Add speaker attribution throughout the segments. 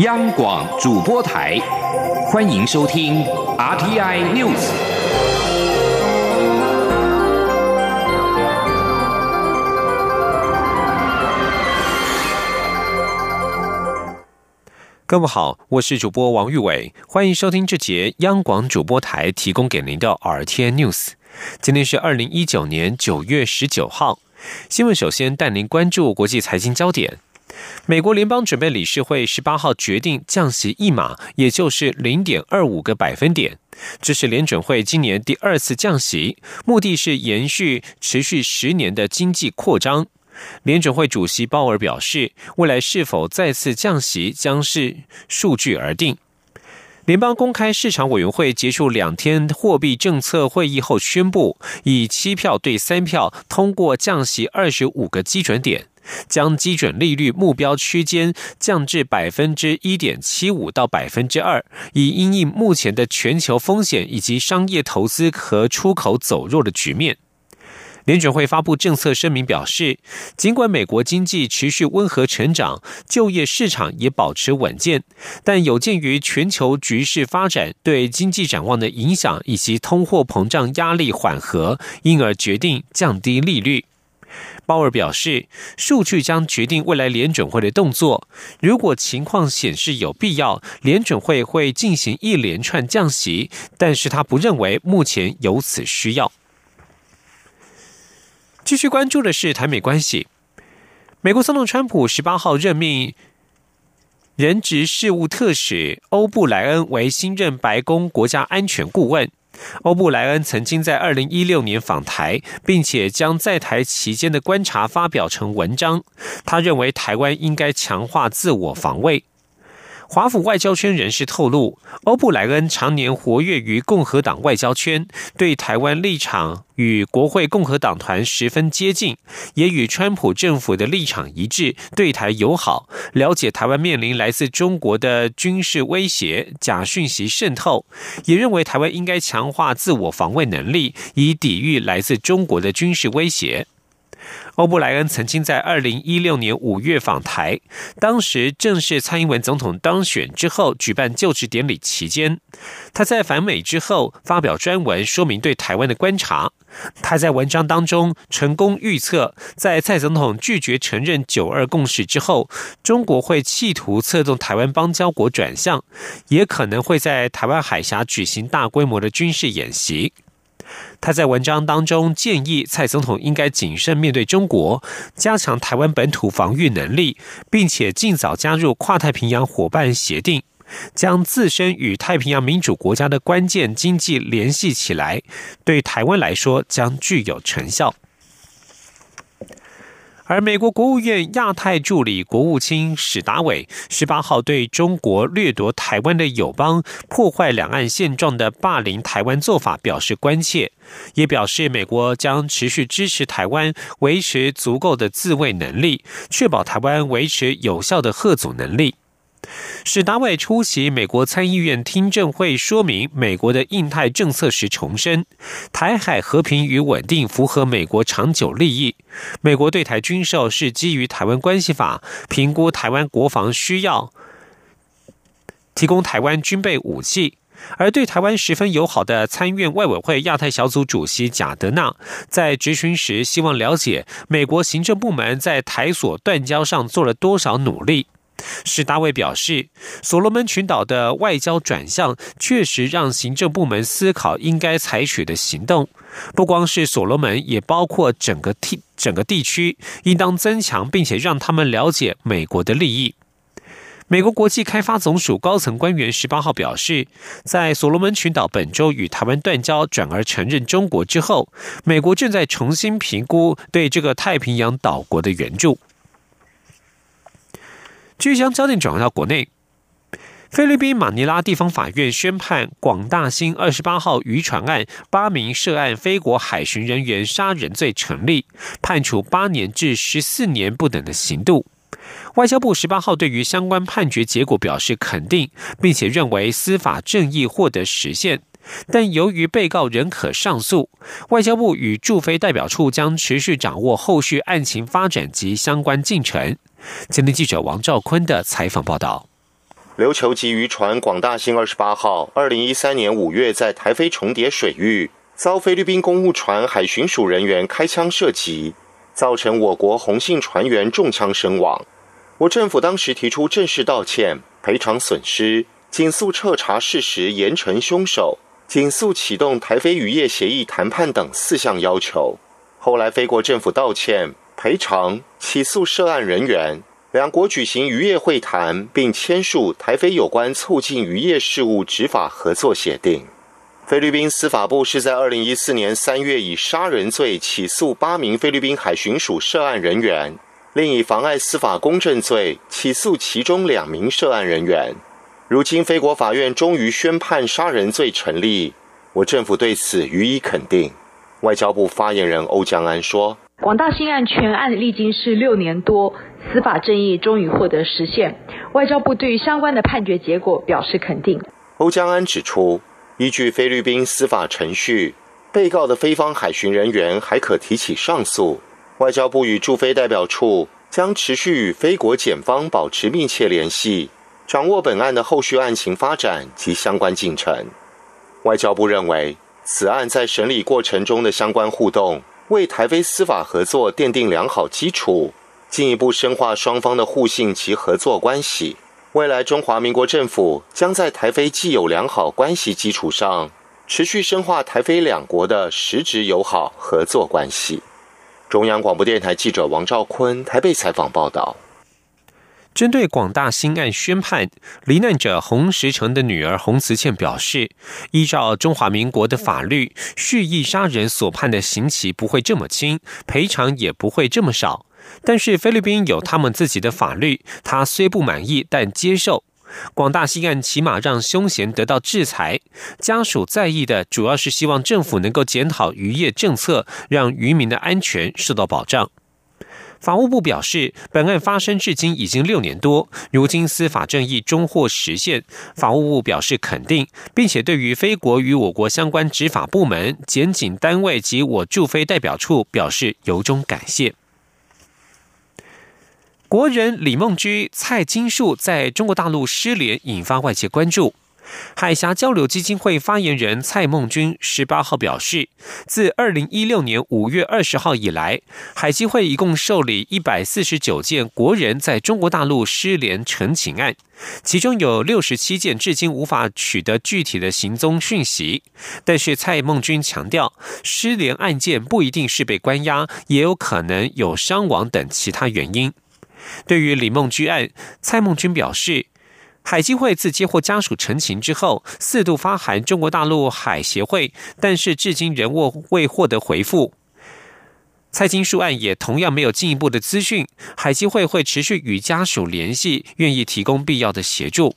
Speaker 1: 央广主播台，欢迎收听 RTI News。
Speaker 2: 各位好，我是主播王玉伟，欢迎收听这节央广主播台提供给您的 RTI News。今天是二零一九年九月十九号。新闻首先带您关注国际财经焦点。美国联邦准备理事会十八号决定降息一码，也就是零点二五个百分点。这是联准会今年第二次降息，目的是延续持续十年的经济扩张。联准会主席鲍尔表示，未来是否再次降息将是数据而定。联邦公开市场委员会结束两天货币政策会议后宣布，以七票对三票通过降息二十五个基准点，将基准利率目标区间降至百分之一点七五到百分之二，以因应目前的全球风险以及商业投资和出口走弱的局面。联准会发布政策声明表示，尽管美国经济持续温和成长，就业市场也保持稳健，但有鉴于全球局势发展对经济展望的影响，以及通货膨胀压力缓和，因而决定降低利率。鲍尔表示，数据将决定未来联准会的动作。如果情况显示有必要，联准会会进行一连串降息，但是他不认为目前有此需要。继续关注的是台美关系。美国总统川普十八号任命人职事务特使欧布莱恩为新任白宫国家安全顾问。欧布莱恩曾经在二零一六年访台，并且将在台期间的观察发表成文章。他认为台湾应该强化自我防卫。华府外交圈人士透露，欧布莱恩常年活跃于共和党外交圈，对台湾立场与国会共和党团十分接近，也与川普政府的立场一致，对台友好，了解台湾面临来自中国的军事威胁、假讯息渗透，也认为台湾应该强化自我防卫能力，以抵御来自中国的军事威胁。欧布莱恩曾经在二零一六年五月访台，当时正是蔡英文总统当选之后举办就职典礼期间。他在访美之后发表专文，说明对台湾的观察。他在文章当中成功预测，在蔡总统拒绝承认九二共识之后，中国会企图策动台湾邦交国转向，也可能会在台湾海峡举行大规模的军事演习。他在文章当中建议蔡总统应该谨慎面对中国，加强台湾本土防御能力，并且尽早加入跨太平洋伙伴协定，将自身与太平洋民主国家的关键经济联系起来，对台湾来说将具有成效。而美国国务院亚太助理国务卿史达伟十八号对中国掠夺台湾的友邦、破坏两岸现状的霸凌台湾做法表示关切，也表示美国将持续支持台湾维持足够的自卫能力，确保台湾维持有效的核阻能力。史达伟出席美国参议院听证会，说明美国的印太政策时重申，台海和平与稳定符合美国长久利益。美国对台军售是基于《台湾关系法》，评估台湾国防需要，提供台湾军备武器。而对台湾十分友好的参院外委会亚太小组主席贾德纳，在质询时希望了解美国行政部门在台所断交上做了多少努力。史大卫表示，所罗门群岛的外交转向确实让行政部门思考应该采取的行动。不光是所罗门，也包括整个地整个地区，应当增强并且让他们了解美国的利益。美国国际开发总署高层官员十八号表示，在所罗门群岛本周与台湾断交，转而承认中国之后，美国正在重新评估对这个太平洋岛国的援助。继续将焦点转回到国内，菲律宾马尼拉地方法院宣判广大兴二十八号渔船案八名涉案非国海巡人员杀人罪成立，判处八年至十四年不等的刑度。外交部十八号对于相关判决结果表示肯定，并且认为司法正义获得实现。但由于被告仍可上诉，外交部与驻菲代表处将持续掌握后续案情发展及相关进程。今天记者王兆坤的采访报道。
Speaker 3: 琉球级渔船“广大兴二十八号”二零一三年五月在台菲重叠水域，遭菲律宾公务船海巡署人员开枪射击，造成我国洪姓船员中枪身亡。我政府当时提出正式道歉、赔偿损失、紧速彻查事实、严惩凶手、紧速启动台菲渔业协议谈判等四项要求。后来，菲国政府道歉、赔偿、起诉涉案人员。两国举行渔业会谈，并签署台菲有关促进渔业事务执法合作协定。菲律宾司法部是在二零一四年三月以杀人罪起诉八名菲律宾海巡署涉案人员，另以妨碍司法公正罪起诉其中两名涉案人员。如今，菲国法院终于宣判杀人罪成立，我政府对此予以肯定。外交部发言人欧江安说：“
Speaker 4: 广大新案全案历经是六年多。”司法正义终于获得实现，外交部对于相关的判决结果表示肯定。
Speaker 3: 欧江安指出，依据菲律宾司法程序，被告的菲方海巡人员还可提起上诉。外交部与驻菲代表处将持续与菲国检方保持密切联系，掌握本案的后续案情发展及相关进程。外交部认为，此案在审理过程中的相关互动，为台菲司法合作奠定良好基础。进一步深化双方的互信及合作关系。未来，中华民国政府将在台菲既有良好关系基础上，持续深化台菲两国的实质友好合作关系。中央广播电台记者王兆坤台北采访报道。
Speaker 2: 针对广大新案宣判，罹难者洪石成的女儿洪慈倩表示，依照中华民国的法律，蓄意杀人所判的刑期不会这么轻，赔偿也不会这么少。但是菲律宾有他们自己的法律，他虽不满意，但接受。广大新案起码让凶嫌得到制裁。家属在意的主要是希望政府能够检讨渔业政策，让渔民的安全受到保障。法务部表示，本案发生至今已经六年多，如今司法正义终获实现。法务部表示肯定，并且对于菲国与我国相关执法部门、检警单位及我驻菲代表处表示由衷感谢。国人李梦居、蔡金树在中国大陆失联，引发外界关注。海峡交流基金会发言人蔡梦君十八号表示，自二零一六年五月二十号以来，海基会一共受理一百四十九件国人在中国大陆失联陈情案，其中有六十七件至今无法取得具体的行踪讯息。但是蔡梦君强调，失联案件不一定是被关押，也有可能有伤亡等其他原因。对于李梦居案，蔡梦君表示，海基会自接获家属陈情之后，四度发函中国大陆海协会，但是至今仍未未获得回复。蔡金树案也同样没有进一步的资讯，海基会会持续与家属联系，愿意提供必要的协助。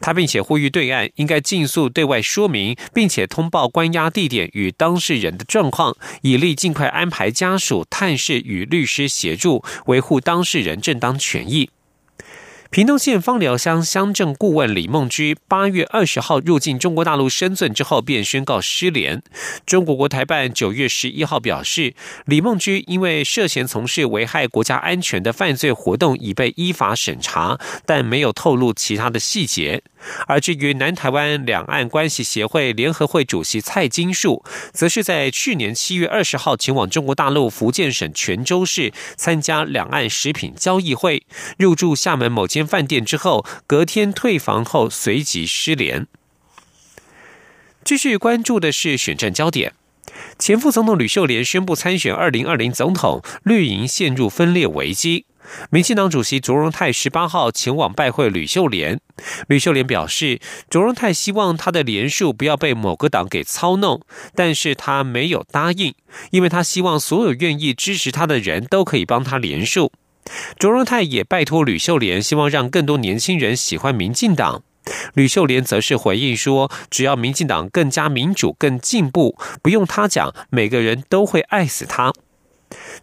Speaker 2: 他并且呼吁对岸应该尽速对外说明，并且通报关押地点与当事人的状况，以利尽快安排家属探视与律师协助，维护当事人正当权益。屏东县芳寮乡乡镇顾问李梦居八月二十号入境中国大陆深圳之后，便宣告失联。中国国台办九月十一号表示，李梦居因为涉嫌从事危害国家安全的犯罪活动，已被依法审查，但没有透露其他的细节。而至于南台湾两岸关系协会联合会主席蔡金树，则是在去年七月二十号前往中国大陆福建省泉州市参加两岸食品交易会，入住厦门某间饭店之后，隔天退房后随即失联。继续关注的是选战焦点，前副总统吕秀莲宣布参选二零二零总统，绿营陷入分裂危机。民进党主席卓荣泰十八号前往拜会吕秀莲。吕秀莲表示，卓荣泰希望他的连署不要被某个党给操弄，但是他没有答应，因为他希望所有愿意支持他的人都可以帮他连数。卓荣泰也拜托吕秀莲，希望让更多年轻人喜欢民进党。吕秀莲则是回应说，只要民进党更加民主、更进步，不用他讲，每个人都会爱死他。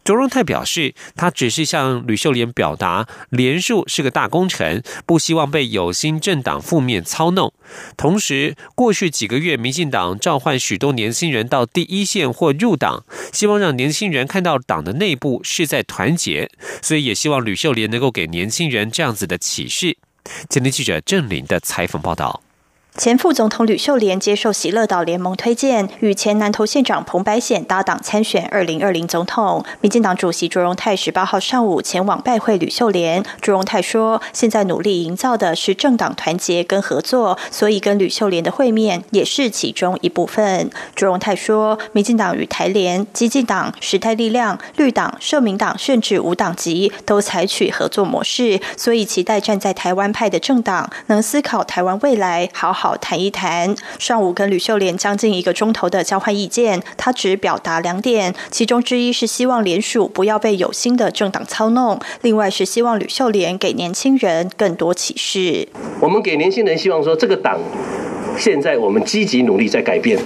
Speaker 2: 卓荣泰表示，他只是向吕秀莲表达，连署是个大工程，不希望被有心政党负面操弄。同时，过去几个月，民进党召唤许多年轻人到第一线或入党，希望让年轻人看到党的内部是在团结，所以也希望吕秀莲能够给年轻人这样子的启示。今天记者郑林的采访报道。
Speaker 5: 前副总统吕秀莲接受喜乐岛联盟推荐，与前南投县长彭百显搭档参选二零二零总统。民进党主席卓荣泰十八号上午前往拜会吕秀莲。卓荣泰说：“现在努力营造的是政党团结跟合作，所以跟吕秀莲的会面也是其中一部分。”卓荣泰说：“民进党与台联、激进党、时代力量、绿党、社民党，甚至无党籍都采取合作模式，所以期待站在台湾派的政党能思考台湾未来，好好。”谈一谈。上午跟吕秀莲将近一个钟头的交换意见，他只表达两点，其中之一是希望联署不要被有心的政党操弄，另外是希望吕秀莲给年轻人更多启示。
Speaker 6: 我们给年轻人希望说，这个党现在我们积极努力在改变，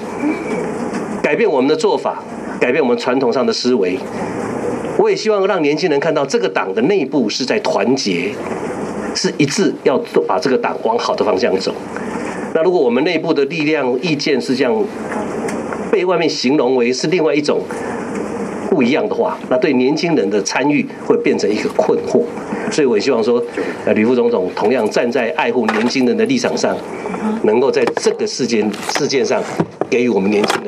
Speaker 6: 改变我们的做法，改变我们传统上的思维。我也希望让年轻人看到，这个党的内部是在团结，是一致，要做把这个党往好的方向走。那如果我们内部的力量意见是这样被外面形容为是另外一种不一样的话，那对年轻人的参与会变成一个困惑。所以我也希望说，呃，吕副总统同样站在爱护年轻人的立场上，能够在这个事件事件上给予我们年轻。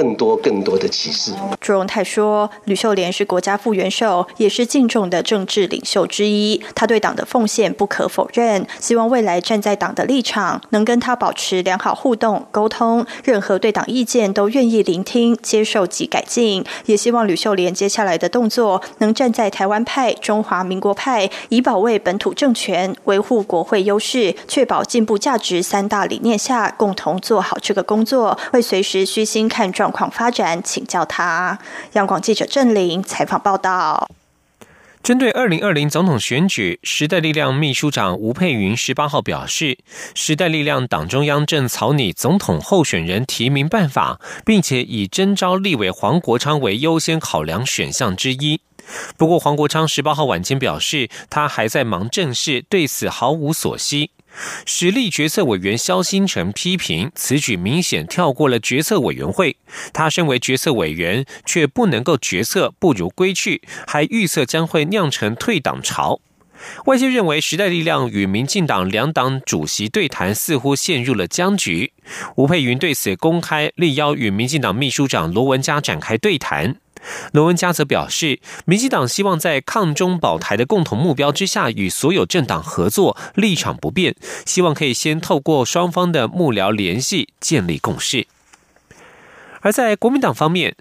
Speaker 6: 更多更多的启示。
Speaker 5: 朱荣泰说：“吕秀莲是国家副元首，也是敬重的政治领袖之一。他对党的奉献不可否认。希望未来站在党的立场，能跟他保持良好互动沟通，任何对党意见都愿意聆听、接受及改进。也希望吕秀莲接下来的动作，能站在台湾派、中华民国派，以保卫本土政权、维护国会优势、确保进步价值三大理念下，共同做好这个工作，会随时虚心看。”状况发展，请教他。央广记者郑玲采访报道。
Speaker 2: 针对二零二零总统选举，时代力量秘书长吴佩云十八号表示，时代力量党中央正草拟总统候选人提名办法，并且以征召立委黄国昌为优先考量选项之一。不过，黄国昌十八号晚间表示，他还在忙正事，对此毫无所悉。实力决策委员肖新成批评此举明显跳过了决策委员会，他身为决策委员却不能够决策，不如归去，还预测将会酿成退党潮。外界认为时代力量与民进党两党主席对谈似乎陷入了僵局。吴佩云对此公开力邀与民进党秘书长罗文嘉展开对谈。罗文嘉则表示，民进党希望在抗中保台的共同目标之下，与所有政党合作，立场不变，希望可以先透过双方的幕僚联系建立共识。而在国民党方面，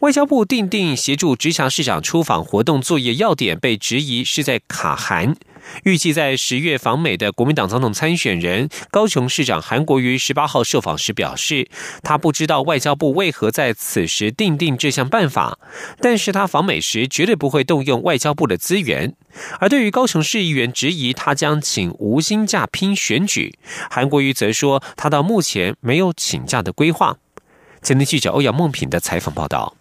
Speaker 2: 外交部定定协助直辖市长出访活动作业要点，被质疑是在卡韩。预计在十月访美的国民党总统参选人高雄市长韩国瑜十八号受访时表示，他不知道外交部为何在此时定定这项办法，但是他访美时绝对不会动用外交部的资源。而对于高雄市议员质疑他将请无薪假拼选举，韩国瑜则说他到目前没有请假的规划。前天记者欧阳梦品的采访报道。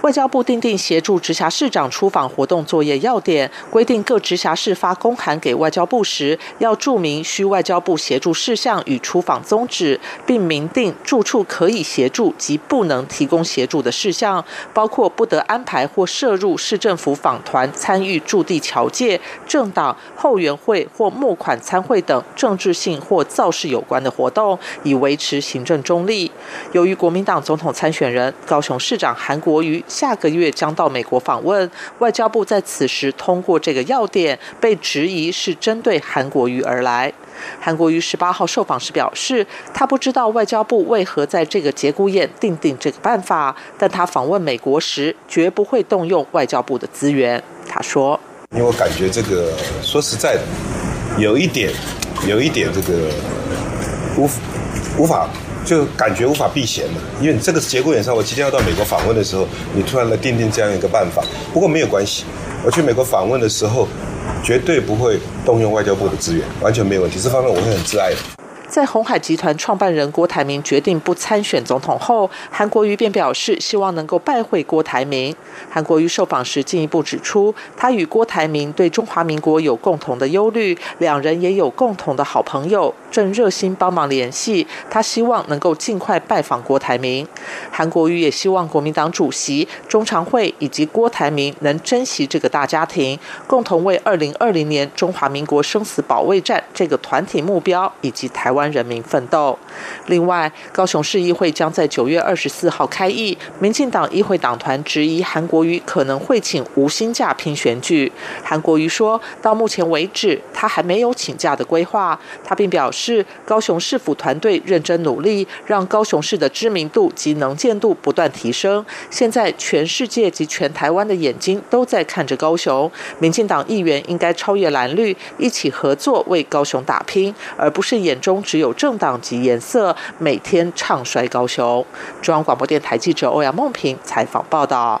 Speaker 7: 外交部订定协助直辖市长出访活动作业要点，规定各直辖市发公函给外交部时，要注明需外交部协助事项与出访宗旨，并明定住处可以协助及不能提供协助的事项，包括不得安排或涉入市政府访团参与驻地侨界、政党后援会或募款参会等政治性或造势有关的活动，以维持行政中立。由于国民党总统参选人高雄市长韩国瑜。下个月将到美国访问，外交部在此时通过这个要点，被质疑是针对韩国瑜而来。韩国瑜十八号受访时表示，他不知道外交部为何在这个节骨眼定定这个办法，但他访问美国时绝不会动用外交部的资源。他说：“
Speaker 8: 因为我感觉这个说实在的，有一点，有一点这个无无法。”就感觉无法避嫌了，因为这个节骨眼上，我即将要到美国访问的时候，你突然来定定这样一个办法。不过没有关系，我去美国访问的时候，绝对不会动用外交部的资源，完全没有问题。这方面我会很自爱的。
Speaker 7: 在红海集团创办人郭台铭决定不参选总统后，韩国瑜便表示希望能够拜会郭台铭。韩国瑜受访时进一步指出，他与郭台铭对中华民国有共同的忧虑，两人也有共同的好朋友，正热心帮忙联系。他希望能够尽快拜访郭台铭。韩国瑜也希望国民党主席、中常会以及郭台铭能珍惜这个大家庭，共同为二零二零年中华民国生死保卫战这个团体目标以及台湾人民奋斗。另外，高雄市议会将在九月二十四号开议，民进党议会党团质疑韩国瑜可能会请无薪假拼选举。韩国瑜说到目前为止，他还没有请假的规划。他并表示，是高雄市府团队认真努力，让高雄市的知名度及能见度不断提升。现在全世界及全台湾的眼睛都在看着高雄，民进党议员应该超越蓝绿，一起合作为高雄打拼，而不是眼中只有政党及颜色，每天唱衰高雄。中央广播电台记者欧阳梦平采访报道。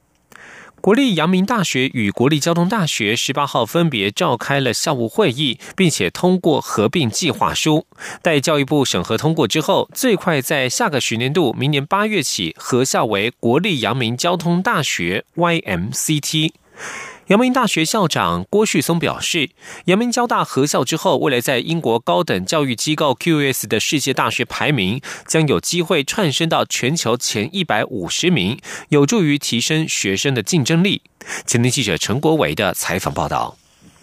Speaker 2: 国立阳明大学与国立交通大学十八号分别召开了校务会议，并且通过合并计划书。待教育部审核通过之后，最快在下个学年度，明年八月起合校为国立阳明交通大学 （YMCT）。阳明大学校长郭旭松表示，阳明交大合校之后，未来在英国高等教育机构 QS 的世界大学排名将有机会窜升到全球前一百五十名，有助于提升学生的竞争力。前天记者陈国伟的采访报道。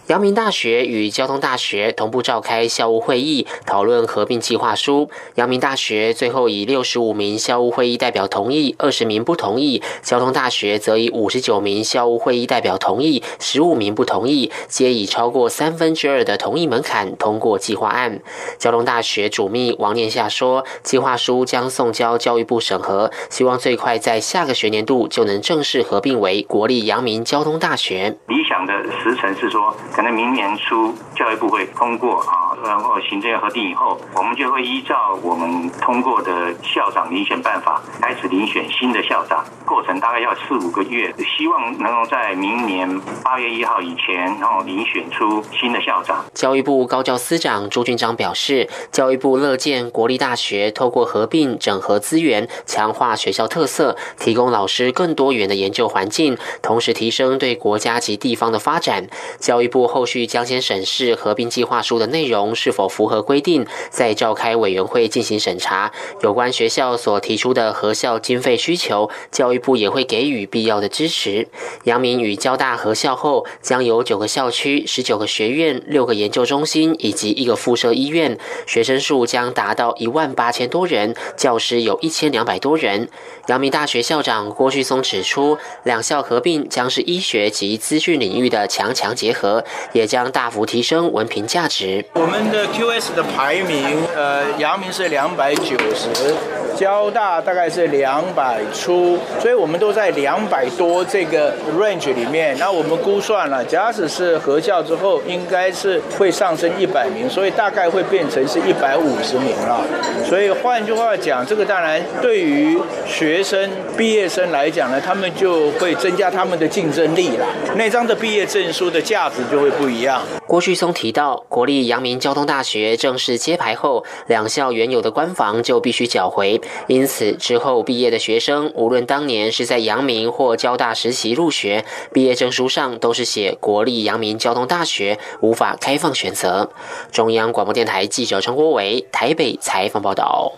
Speaker 9: 阳明大学与交通大学同步召开校务会议，讨论合并计划书。阳明大学最后以六十五名校务会议代表同意，二十名不同意；交通大学则以五十九名校务会议代表同意，十五名不同意，皆以超过三分之二的同意门槛通过计划案。交通大学主秘王念夏说，计划书将送交教育部审核，希望最快在下个学年度就能正式合并为国立阳明交通大学。
Speaker 10: 理想的时程是说。可能明年初教育部会通过啊，然后行政核定以后，我们就会依照我们通过的校长遴选办法开始遴选新的校长，过程大概要四五个月，希望能够在明年八月一号以前，然后遴选出新的校长。
Speaker 9: 教育部高教司长朱军章表示，教育部乐见国立大学透过合并整合资源，强化学校特色，提供老师更多元的研究环境，同时提升对国家及地方的发展。教育部。后续将先审视合并计划书的内容是否符合规定，再召开委员会进行审查。有关学校所提出的合校经费需求，教育部也会给予必要的支持。阳明与交大合校后，将有九个校区、十九个学院、六个研究中心以及一个附设医院，学生数将达到一万八千多人，教师有一千两百多人。阳明大学校长郭旭松指出，两校合并将是医学及资讯领域的强强结合。也将大幅提升文凭价值。
Speaker 11: 我们的 QS 的排名，呃，阳明是两百九十，交大大概是两百出，所以我们都在两百多这个 range 里面。那我们估算了，假使是合校之后，应该是会上升一百名，所以大概会变成是一百五十名了。所以换句话讲，这个当然对于学生毕业生来讲呢，他们就会增加他们的竞争力了。那张的毕业证书的价值就会。不一样。
Speaker 9: 郭旭松提到，国立阳明交通大学正式揭牌后，两校原有的官房就必须缴回，因此之后毕业的学生，无论当年是在阳明或交大实习入学，毕业证书上都是写国立阳明交通大学，无法开放选择。中央广播电台记者陈国伟台北采访报道。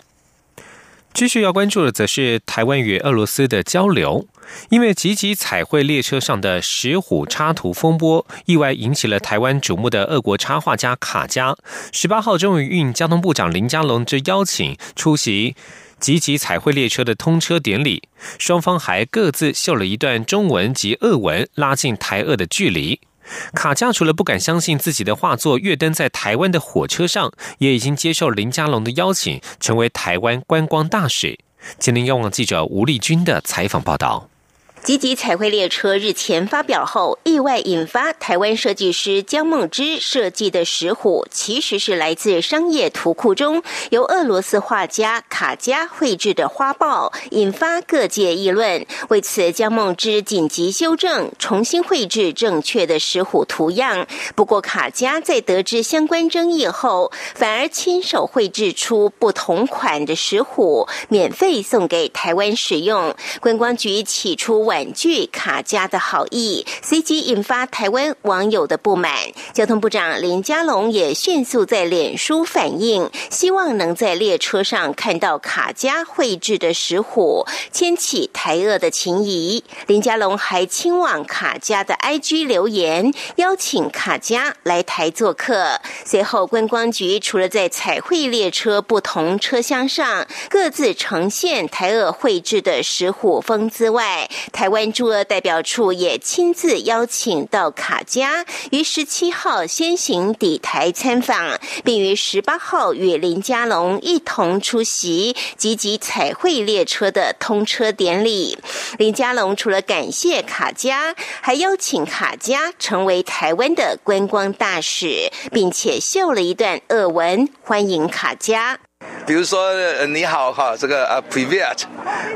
Speaker 2: 继续要关注的，则是台湾与俄罗斯的交流。因为集集彩绘列车上的石虎插图风波，意外引起了台湾瞩目的俄国插画家卡加。十八号终于应交通部长林佳龙之邀请，出席集集彩绘列车的通车典礼。双方还各自秀了一段中文及俄文，拉近台俄的距离。卡加除了不敢相信自己的画作跃登在台湾的火车上，也已经接受林佳龙的邀请，成为台湾观光大使。吉林央网记者吴丽君的采访报道。
Speaker 12: 积极彩绘列车日前发表后，意外引发台湾设计师江梦之设计的石虎，其实是来自商业图库中由俄罗斯画家卡加绘制的花豹，引发各界议论。为此，江梦之紧急修正，重新绘制正确的石虎图样。不过，卡加在得知相关争议后，反而亲手绘制出不同款的石虎，免费送给台湾使用。观光局起初。婉拒卡加的好意，随即引发台湾网友的不满。交通部长林佳龙也迅速在脸书反映，希望能在列车上看到卡加绘制的石虎，牵起台俄的情谊。林佳龙还亲往卡加的 IG 留言，邀请卡加来台做客。随后，观光局除了在彩绘列车不同车厢上各自呈现台俄绘制的石虎风姿外，台湾驻俄代表处也亲自邀请到卡加，于十七号先行抵台参访，并于十八号与林佳龙一同出席积极彩绘列车的通车典礼。林佳龙除了感谢卡加，还邀请卡加成为台湾的观光大使，并且秀了一段俄文欢迎卡加。
Speaker 13: 比如说你好哈，这个呃 privet，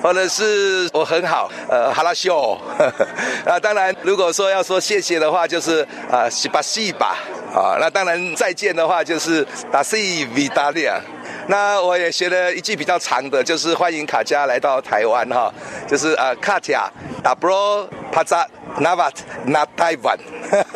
Speaker 13: 或者是我很好，呃哈拉秀，啊当然如果说要说谢谢的话，就是啊西巴西吧，啊那当然再见的话就是达西维达利亚。那我也学了一句比较长的，就是欢迎卡加来到台湾哈，就是呃卡加达布罗帕扎。Navat not Taiwan，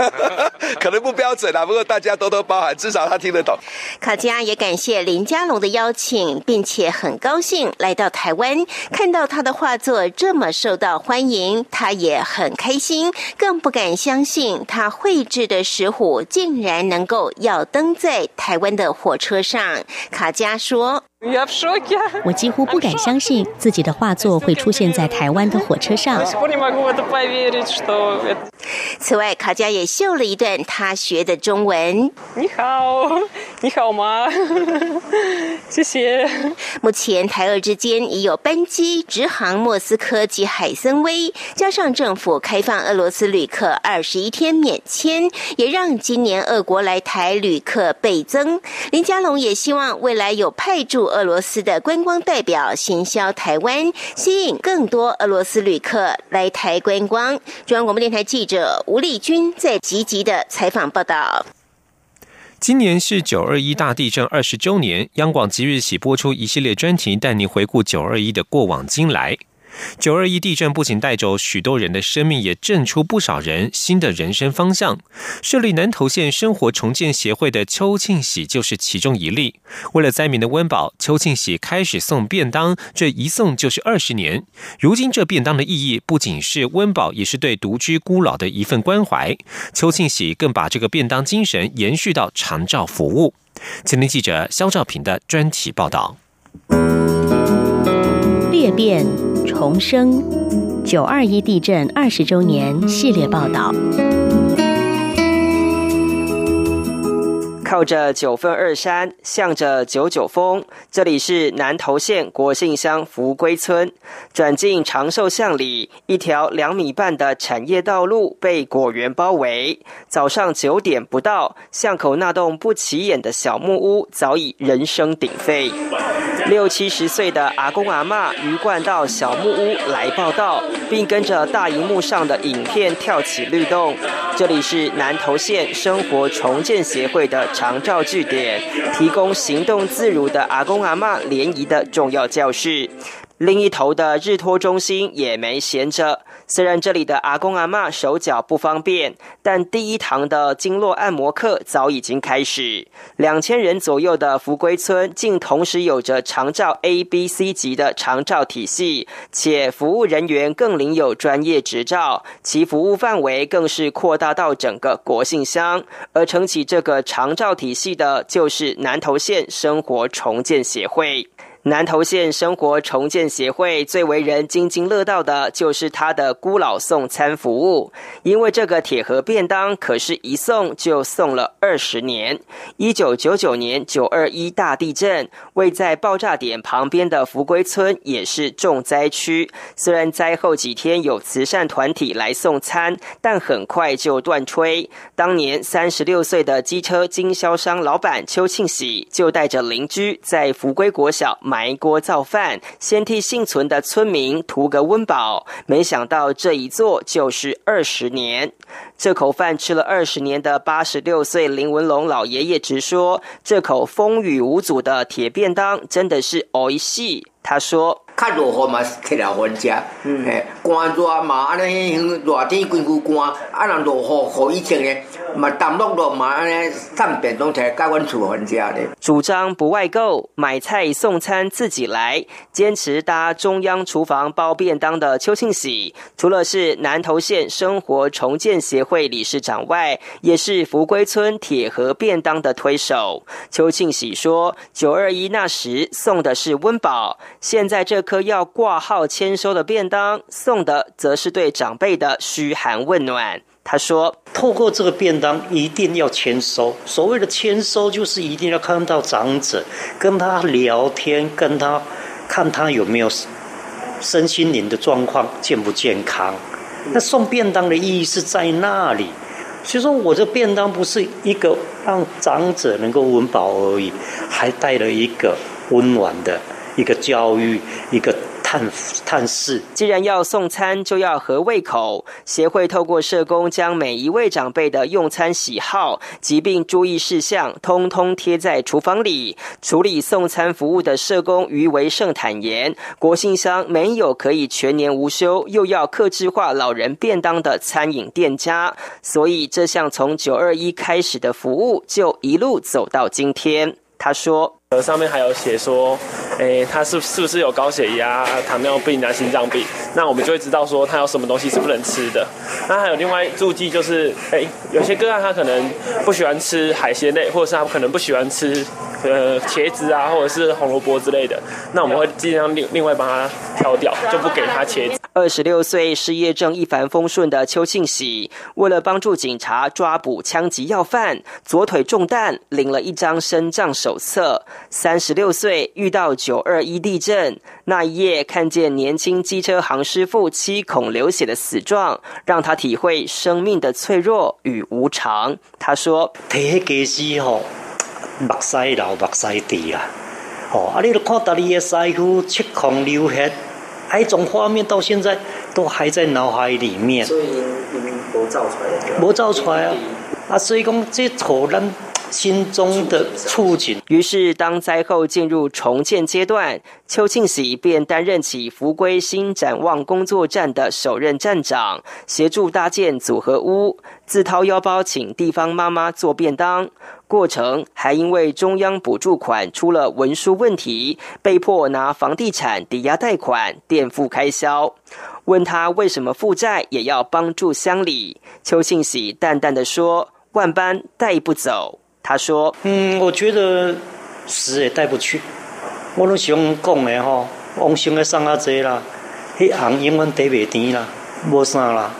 Speaker 13: 可能不标准啊，不过大家多多包涵，至少他听得懂。
Speaker 12: 卡加也感谢林家龙的邀请，并且很高兴来到台湾，看到他的画作这么受到欢迎，他也很开心，更不敢相信他绘制的石虎竟然能够要登在台湾的火车上。卡家说。
Speaker 14: 我几乎不敢相信自己的画作会出现在台湾的火车上。
Speaker 12: 此外，卡佳也秀了一段他学的中文。
Speaker 15: 你好，你好吗？谢谢。
Speaker 12: 目前台俄之间已有班机直航莫斯科及海参崴，加上政府开放俄罗斯旅客二十一天免签，也让今年俄国来台旅客倍增。林佳龙也希望未来有派驻。俄罗斯的观光代表行销台湾，吸引更多俄罗斯旅客来台观光。中央广播电台记者吴丽君在积极的采访报道。
Speaker 2: 今年是九二一大地震二十周年，央广即日起播出一系列专题，带您回顾九二一的过往经来。九二一地震不仅带走许多人的生命，也震出不少人新的人生方向。设立南投县生活重建协会的邱庆喜就是其中一例。为了灾民的温饱，邱庆喜开始送便当，这一送就是二十年。如今这便当的意义不仅是温饱，也是对独居孤老的一份关怀。邱庆喜更把这个便当精神延续到长照服务。前天记者肖兆平的专题报道。
Speaker 14: 裂变。重生九二一地震二十周年系列报道。
Speaker 16: 靠着九份二山，向着九九峰，这里是南投县国姓乡福归村。转进长寿巷里，一条两米半的产业道路被果园包围。早上九点不到，巷口那栋不起眼的小木屋早已人声鼎沸。六七十岁的阿公阿妈鱼贯到小木屋来报道，并跟着大荧幕上的影片跳起律动。这里是南投县生活重建协会的。长照据点提供行动自如的阿公阿妈联谊的重要教室。另一头的日托中心也没闲着，虽然这里的阿公阿妈手脚不方便，但第一堂的经络按摩课早已经开始。两千人左右的福归村，竟同时有着长照 A、B、C 级的长照体系，且服务人员更领有专业执照，其服务范围更是扩大到整个国姓乡。而撑起这个长照体系的，就是南投县生活重建协会。南投县生活重建协会最为人津津乐道的，就是他的孤老送餐服务。因为这个铁盒便当，可是一送就送了二十年。一九九九年九二一大地震，位在爆炸点旁边的福归村也是重灾区。虽然灾后几天有慈善团体来送餐，但很快就断炊。当年三十六岁的机车经销商老板邱庆喜，就带着邻居在福归国小。埋锅造饭，先替幸存的村民图个温饱。没想到这一做就是二十年。这口饭吃了二十年的八十六岁林文龙老爷爷直说：“这口风雨无阻的铁便当真的是偶一细。”他说：“较落雨嘛，摕来分食。嘿，寒热嘛，安尼热天寒，啊，人落雨，雨以前呢。”主张不外购，买菜送餐自己来，坚持搭中央厨房包便当的邱庆喜，除了是南投县生活重建协会理事长外，也是福归村铁盒便当的推手。邱庆喜说：“九二一那时送的是温饱，现在这颗要挂号签收的便当，送的则是对长辈的嘘寒问暖。”他说：“透过这个便当，一定要签收。所谓的签收，就是一定要看到长者，跟他聊天，跟他看他有没有身心灵的状况健不健康。那送便当的意义是在那里。所以说，我这便当不是一个让长者能够温饱而已，还带了一个温暖的一个教育，一个。”探探视，既然要送餐，就要合胃口。协会透过社工，将每一位长辈的用餐喜好、疾病注意事项，通通贴在厨房里。处理送餐服务的社工余维胜坦言，国信乡没有可以全年无休，又要克制化老人便当的餐饮店家，所以这项从九二一开始的服务，就一路走到今天。他说。
Speaker 17: 呃，上面还有写说，诶，他是是不是有高血压、糖尿病啊、心脏病？那我们就会知道说他有什么东西是不能吃的。那还有另外注记就是，诶，有些个案他可能不喜欢吃海鲜类，或者是他可能不喜欢吃呃茄子啊，或者是红萝卜之类的。那我们会尽量另另外帮他挑掉，就不给他茄子。
Speaker 16: 二十六岁失业正一帆风顺的邱庆喜，为了帮助警察抓捕枪击要犯，左腿中弹，领了一张身障手册。三十六岁遇到九二一地震那一夜，看见年轻机车行师傅七孔流血的死状，让他体会生命的脆弱与无常。他说：“
Speaker 18: 提起机师吼，目屎流，目屎滴啊！哦，啊，你都看到你的师傅七孔流血，那种画面到现在都还在脑海里面。所以，无造出来，无造出来啊！啊，所以讲这可能。”心中的触景。
Speaker 16: 于是，当灾后进入重建阶段，邱庆喜便担任起福归新展望工作站的首任站长，协助搭建组合屋，自掏腰包请地方妈妈做便当。过程还因为中央补助款出了文书问题，被迫拿房地产抵押贷款垫付开销。问他为什么负债也要帮助乡里，邱庆喜淡淡的说：“万般带不走。”他说：“
Speaker 18: 嗯，我觉得死也带不去。我拢想讲的吼，往生的送阿济啦，迄行永远得袂甜啦，无啥啦，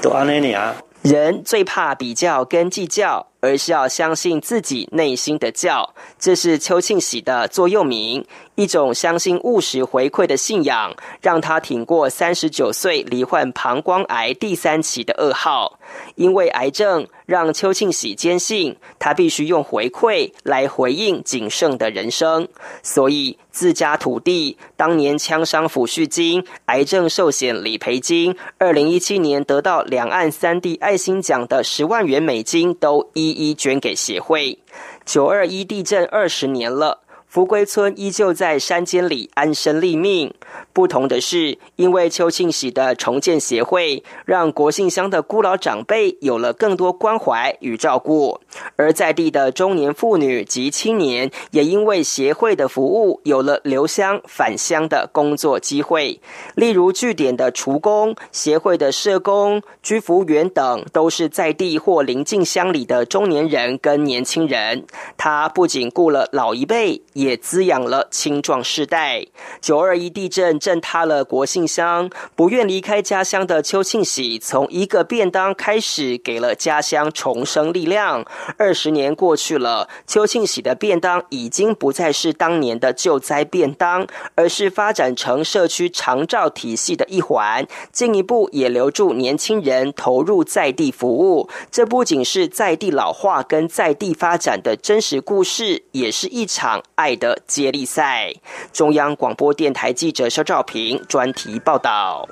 Speaker 18: 都安尼尔。
Speaker 16: 人最怕比较跟计较。”而是要相信自己内心的教，这是邱庆喜的座右铭，一种相信务实回馈的信仰，让他挺过三十九岁罹患膀胱癌第三期的噩耗。因为癌症让邱庆喜坚信，他必须用回馈来回应谨慎的人生，所以自家土地、当年枪伤抚恤金、癌症寿险理赔金，二零一七年得到两岸三地爱心奖的十万元美金都一。一捐给协会。九二一地震二十年了。福归村依旧在山间里安身立命。不同的是，因为邱庆喜的重建协会，让国姓乡的孤老长辈有了更多关怀与照顾；而在地的中年妇女及青年，也因为协会的服务，有了留乡返乡的工作机会。例如，据点的厨工、协会的社工、居服员等，都是在地或邻近乡里的中年人跟年轻人。他不仅雇了老一辈。也滋养了青壮世代。九二一地震震塌了国信乡，不愿离开家乡的邱庆喜，从一个便当开始，给了家乡重生力量。二十年过去了，邱庆喜的便当已经不再是当年的救灾便当，而是发展成社区长照体系的一环，进一步也留住年轻人投入在地服务。这不仅是在地老化跟在地发展的真实故事，也是一场爱的接力赛。中央广播电台记者肖兆平专题报道。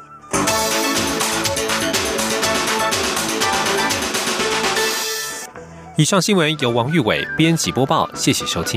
Speaker 2: 以上新闻由王玉伟编辑播报，谢谢收听。